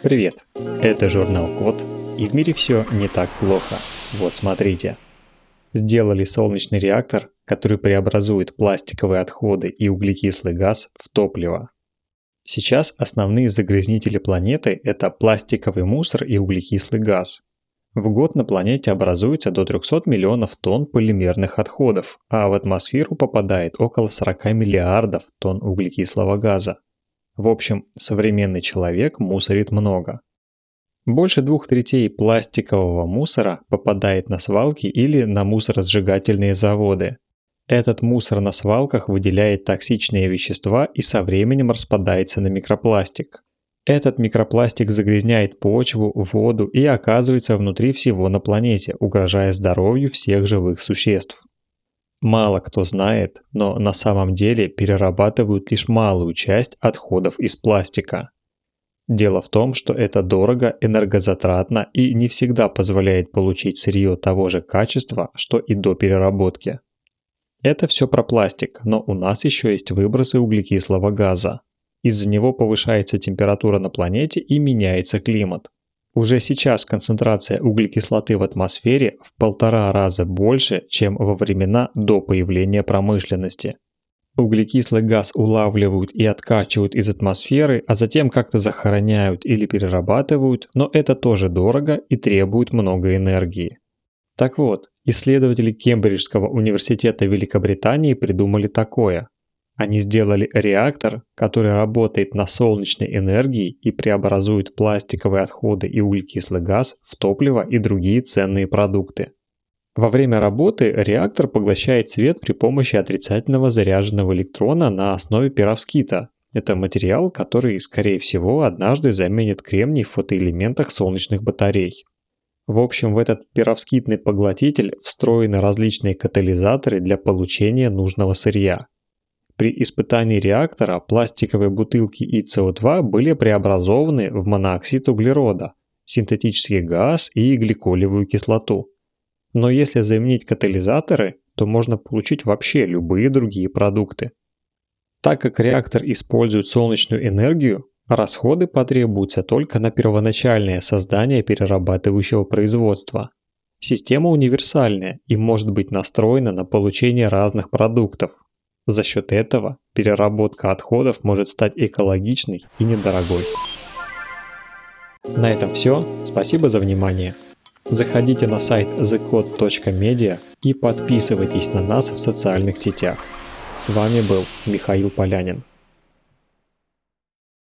Привет, это журнал Код, и в мире все не так плохо. Вот смотрите. Сделали солнечный реактор, который преобразует пластиковые отходы и углекислый газ в топливо. Сейчас основные загрязнители планеты – это пластиковый мусор и углекислый газ. В год на планете образуется до 300 миллионов тонн полимерных отходов, а в атмосферу попадает около 40 миллиардов тонн углекислого газа. В общем, современный человек мусорит много. Больше двух третей пластикового мусора попадает на свалки или на мусоросжигательные заводы. Этот мусор на свалках выделяет токсичные вещества и со временем распадается на микропластик. Этот микропластик загрязняет почву, воду и оказывается внутри всего на планете, угрожая здоровью всех живых существ. Мало кто знает, но на самом деле перерабатывают лишь малую часть отходов из пластика. Дело в том, что это дорого, энергозатратно и не всегда позволяет получить сырье того же качества, что и до переработки. Это все про пластик, но у нас еще есть выбросы углекислого газа. Из-за него повышается температура на планете и меняется климат. Уже сейчас концентрация углекислоты в атмосфере в полтора раза больше, чем во времена до появления промышленности. Углекислый газ улавливают и откачивают из атмосферы, а затем как-то захороняют или перерабатывают, но это тоже дорого и требует много энергии. Так вот, исследователи Кембриджского университета Великобритании придумали такое. Они сделали реактор, который работает на солнечной энергии и преобразует пластиковые отходы и углекислый газ в топливо и другие ценные продукты. Во время работы реактор поглощает свет при помощи отрицательного заряженного электрона на основе перовскита. Это материал, который, скорее всего, однажды заменит кремний в фотоэлементах солнечных батарей. В общем, в этот перовскитный поглотитель встроены различные катализаторы для получения нужного сырья. При испытании реактора пластиковые бутылки и СО2 были преобразованы в монооксид углерода, синтетический газ и гликолевую кислоту. Но если заменить катализаторы, то можно получить вообще любые другие продукты. Так как реактор использует солнечную энергию, расходы потребуются только на первоначальное создание перерабатывающего производства. Система универсальная и может быть настроена на получение разных продуктов, за счет этого переработка отходов может стать экологичной и недорогой. На этом все. Спасибо за внимание. Заходите на сайт thecode.media и подписывайтесь на нас в социальных сетях. С вами был Михаил Полянин.